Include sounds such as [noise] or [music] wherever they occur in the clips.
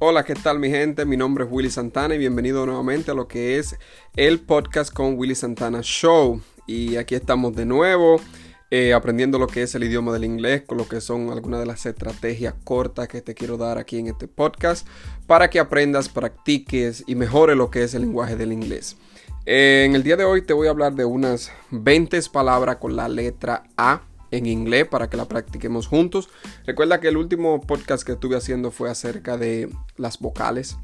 Hola, ¿qué tal mi gente? Mi nombre es Willy Santana y bienvenido nuevamente a lo que es el podcast con Willy Santana Show. Y aquí estamos de nuevo eh, aprendiendo lo que es el idioma del inglés, con lo que son algunas de las estrategias cortas que te quiero dar aquí en este podcast para que aprendas, practiques y mejores lo que es el lenguaje del inglés. Eh, en el día de hoy te voy a hablar de unas 20 palabras con la letra A en inglés para que la practiquemos juntos. Recuerda que el último podcast que estuve haciendo fue acerca de las vocales,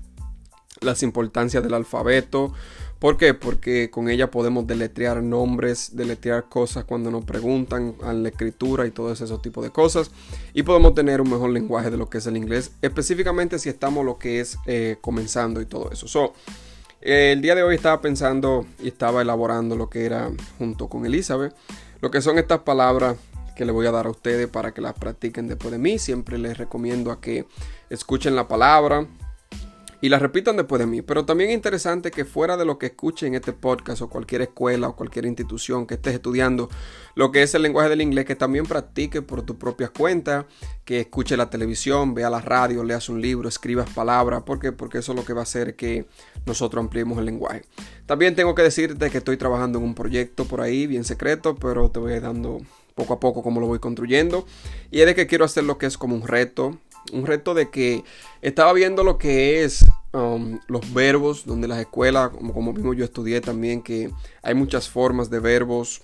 las importancias del alfabeto. ¿Por qué? Porque con ella podemos deletrear nombres, deletrear cosas cuando nos preguntan a la escritura y todo ese tipo de cosas. Y podemos tener un mejor lenguaje de lo que es el inglés, específicamente si estamos lo que es eh, comenzando y todo eso. So, el día de hoy estaba pensando y estaba elaborando lo que era junto con Elizabeth, lo que son estas palabras que le voy a dar a ustedes para que las practiquen después de mí. Siempre les recomiendo a que escuchen la palabra y la repitan después de mí. Pero también es interesante que fuera de lo que escuchen este podcast o cualquier escuela o cualquier institución que estés estudiando lo que es el lenguaje del inglés, que también practique por tu propia cuenta, que escuche la televisión, vea la radio, leas un libro, escribas palabras. ¿Por qué? Porque eso es lo que va a hacer que nosotros ampliemos el lenguaje. También tengo que decirte que estoy trabajando en un proyecto por ahí, bien secreto, pero te voy dando poco a poco como lo voy construyendo. Y es de que quiero hacer lo que es como un reto. Un reto de que estaba viendo lo que es um, los verbos, donde las escuelas, como, como mismo yo estudié también, que hay muchas formas de verbos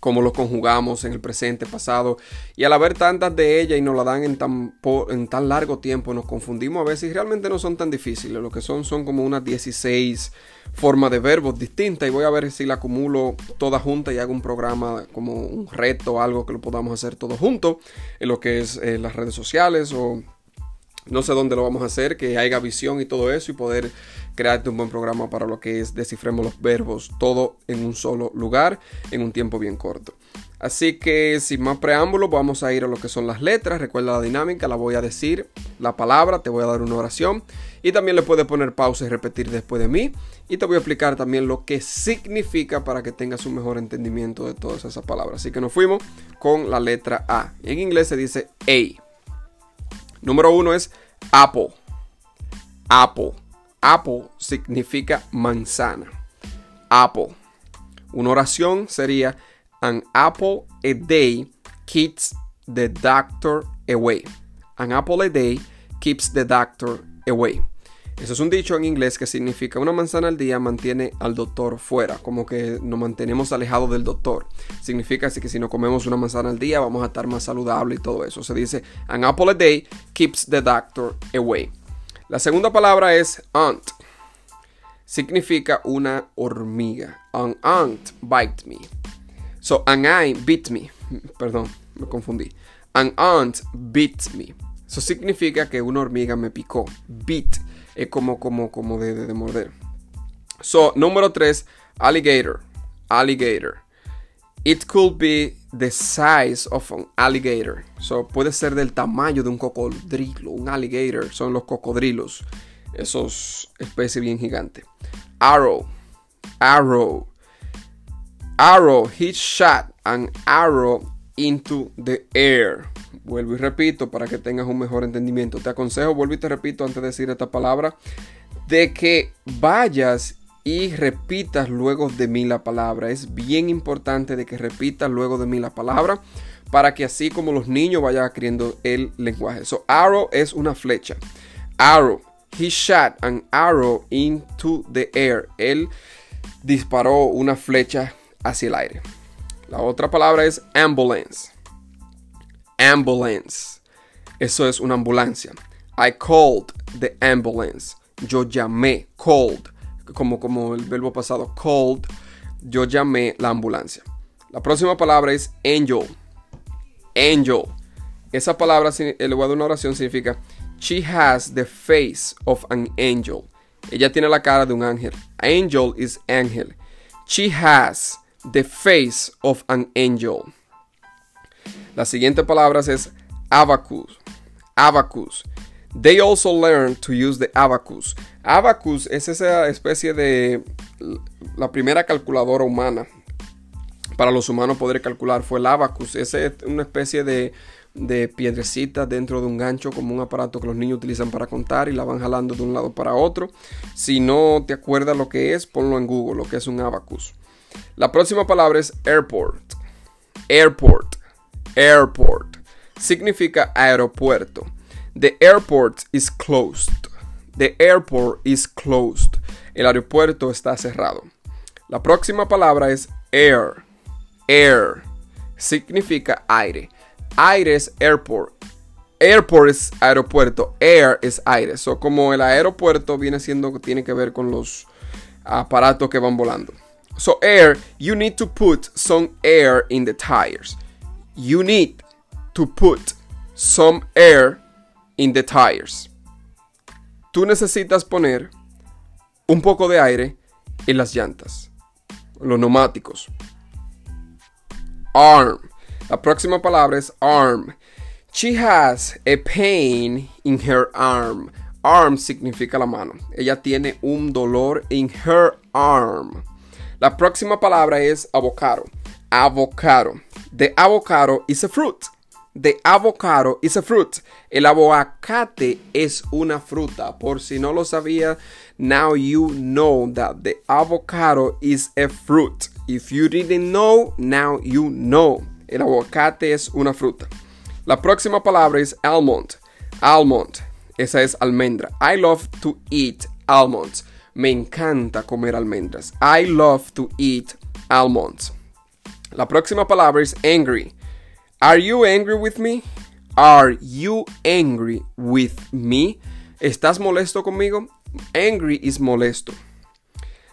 cómo los conjugamos en el presente, pasado. Y al haber tantas de ellas y nos la dan en tan, en tan largo tiempo, nos confundimos a veces y realmente no son tan difíciles. Lo que son son como unas 16 formas de verbos distintas y voy a ver si la acumulo todas juntas y hago un programa como un reto, algo que lo podamos hacer todos juntos en lo que es eh, las redes sociales o no sé dónde lo vamos a hacer, que haya visión y todo eso y poder crearte un buen programa para lo que es descifremos los verbos todo en un solo lugar en un tiempo bien corto. Así que sin más preámbulos vamos a ir a lo que son las letras. Recuerda la dinámica, la voy a decir, la palabra, te voy a dar una oración y también le puedes poner pausa y repetir después de mí. Y te voy a explicar también lo que significa para que tengas un mejor entendimiento de todas esas palabras. Así que nos fuimos con la letra A. En inglés se dice A. Número uno es Apple. Apple. Apple significa manzana. Apple. Una oración sería An apple a day keeps the doctor away. An apple a day keeps the doctor away. Eso es un dicho en inglés que significa una manzana al día mantiene al doctor fuera, como que nos mantenemos alejados del doctor. Significa así que si no comemos una manzana al día vamos a estar más saludables y todo eso. Se dice an apple a day keeps the doctor away. La segunda palabra es ant. Significa una hormiga. An ant bite me. So an eye bit me. [laughs] Perdón, me confundí. An ant bit me. Eso significa que una hormiga me picó. Bit es como, como, como de, de, morder. So, número 3, alligator. Alligator. It could be the size of an alligator. So, puede ser del tamaño de un cocodrilo. Un alligator son los cocodrilos. Esos especies bien gigantes. Arrow. Arrow. Arrow. He shot an arrow into the air. Vuelvo y repito para que tengas un mejor entendimiento. Te aconsejo, vuelvo y te repito antes de decir esta palabra, de que vayas y repitas luego de mí la palabra. Es bien importante de que repitas luego de mí la palabra para que así como los niños vayan adquiriendo el lenguaje. So, arrow es una flecha. Arrow. He shot an arrow into the air. Él disparó una flecha hacia el aire. La otra palabra es ambulance. Ambulance. Eso es una ambulancia. I called the ambulance. Yo llamé, called, como, como el verbo pasado, called. Yo llamé la ambulancia. La próxima palabra es angel. Angel. Esa palabra, en lugar de una oración, significa She has the face of an angel. Ella tiene la cara de un ángel. Angel is ángel. She has the face of an angel. La siguiente palabra es abacus. Abacus. They also learn to use the abacus. Abacus es esa especie de la primera calculadora humana. Para los humanos poder calcular fue el abacus. Es una especie de de piedrecitas dentro de un gancho como un aparato que los niños utilizan para contar y la van jalando de un lado para otro. Si no te acuerdas lo que es, ponlo en Google, lo que es un abacus. La próxima palabra es airport. Airport. Airport. Significa aeropuerto. The airport is closed. The airport is closed. El aeropuerto está cerrado. La próxima palabra es air. Air. Significa aire. Aire es airport. Airport es aeropuerto. Air es aire. So, como el aeropuerto viene siendo, tiene que ver con los aparatos que van volando. So, air, you need to put some air in the tires. You need to put some air in the tires. Tú necesitas poner un poco de aire en las llantas, los neumáticos. Arm. La próxima palabra es arm. She has a pain in her arm. Arm significa la mano. Ella tiene un dolor in her arm. La próxima palabra es avocado. Avocado. The avocado is a fruit. The avocado is a fruit. El aguacate es una fruta. Por si no lo sabía, now you know that the avocado is a fruit. If you didn't know, now you know. El aguacate es una fruta. La próxima palabra es almond. Almond. Esa es almendra. I love to eat almonds. Me encanta comer almendras. I love to eat almonds. La próxima palabra es angry. Are you angry with me? Are you angry with me? ¿Estás molesto conmigo? Angry is molesto.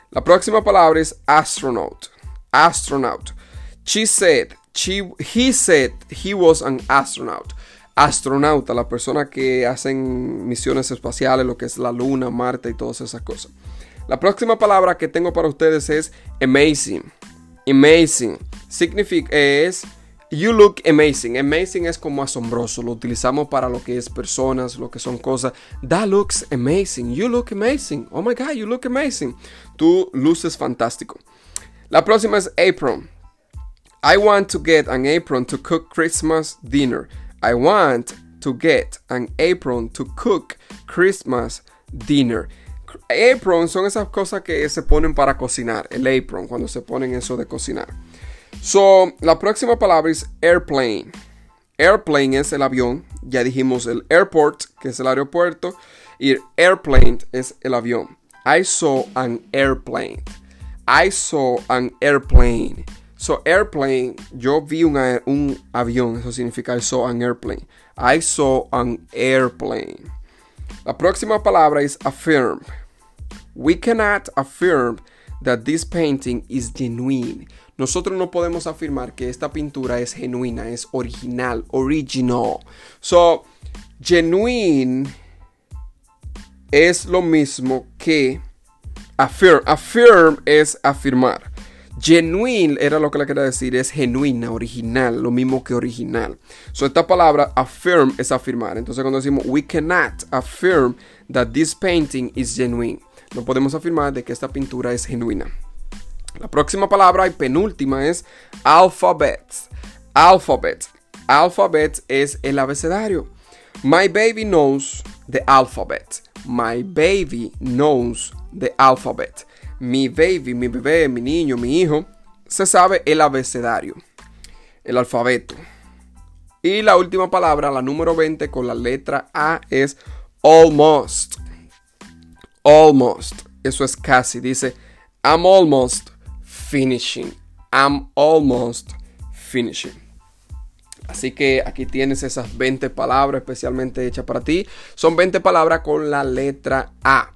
La próxima palabra es astronaut. Astronaut. She said, she, he said he was an astronaut. Astronauta, la persona que hacen misiones espaciales, lo que es la luna, Marte y todas esas cosas. La próxima palabra que tengo para ustedes es amazing. Amazing. Significa es You look amazing. Amazing es como asombroso. Lo utilizamos para lo que es personas, lo que son cosas. That looks amazing. You look amazing. Oh my God, you look amazing. Tú luces fantástico. La próxima es apron. I want to get an apron to cook Christmas dinner. I want to get an apron to cook Christmas dinner. Apron son esas cosas que se ponen para cocinar. El apron, cuando se ponen eso de cocinar. So, la próxima palabra es airplane. Airplane es el avión. Ya dijimos el airport, que es el aeropuerto. Y airplane es el avión. I saw an airplane. I saw an airplane. So, airplane, yo vi un, un avión. Eso significa I saw an airplane. I saw an airplane. La próxima palabra es affirm. We cannot affirm that this painting is genuine. Nosotros no podemos afirmar que esta pintura es genuina, es original, original. So, genuine es lo mismo que affirm. Affirm es afirmar. Genuine era lo que le quería decir, es genuina, original, lo mismo que original. So, esta palabra affirm es afirmar. Entonces, cuando decimos we cannot affirm that this painting is genuine, no podemos afirmar de que esta pintura es genuina. La próxima palabra y penúltima es alphabet. Alphabet. Alphabet es el abecedario. My baby knows the alphabet. My baby knows the alphabet. Mi baby, mi bebé, mi niño, mi hijo, se sabe el abecedario, el alfabeto. Y la última palabra, la número 20 con la letra A es almost. Almost. Eso es casi. Dice, I'm almost finishing. I'm almost finishing. Así que aquí tienes esas 20 palabras especialmente hechas para ti. Son 20 palabras con la letra A.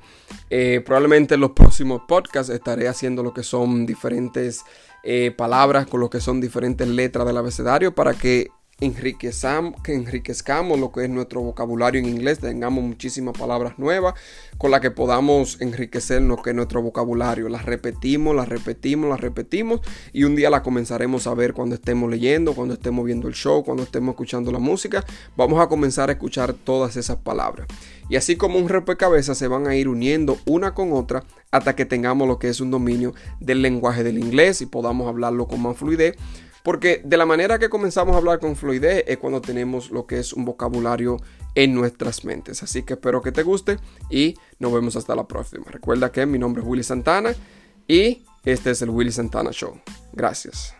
Eh, probablemente en los próximos podcasts estaré haciendo lo que son diferentes eh, palabras con lo que son diferentes letras del abecedario para que enriquezamos, que enriquezcamos lo que es nuestro vocabulario en inglés, tengamos muchísimas palabras nuevas con las que podamos enriquecer lo que es nuestro vocabulario. Las repetimos, las repetimos, las repetimos y un día la comenzaremos a ver cuando estemos leyendo, cuando estemos viendo el show, cuando estemos escuchando la música. Vamos a comenzar a escuchar todas esas palabras. Y así como un rompecabezas se van a ir uniendo una con otra hasta que tengamos lo que es un dominio del lenguaje del inglés y podamos hablarlo con más fluidez Porque de la manera que comenzamos a hablar con fluidez es cuando tenemos lo que es un vocabulario en nuestras mentes. Así que espero que te guste y nos vemos hasta la próxima. Recuerda que mi nombre es Willy Santana y este es el Willy Santana Show. Gracias.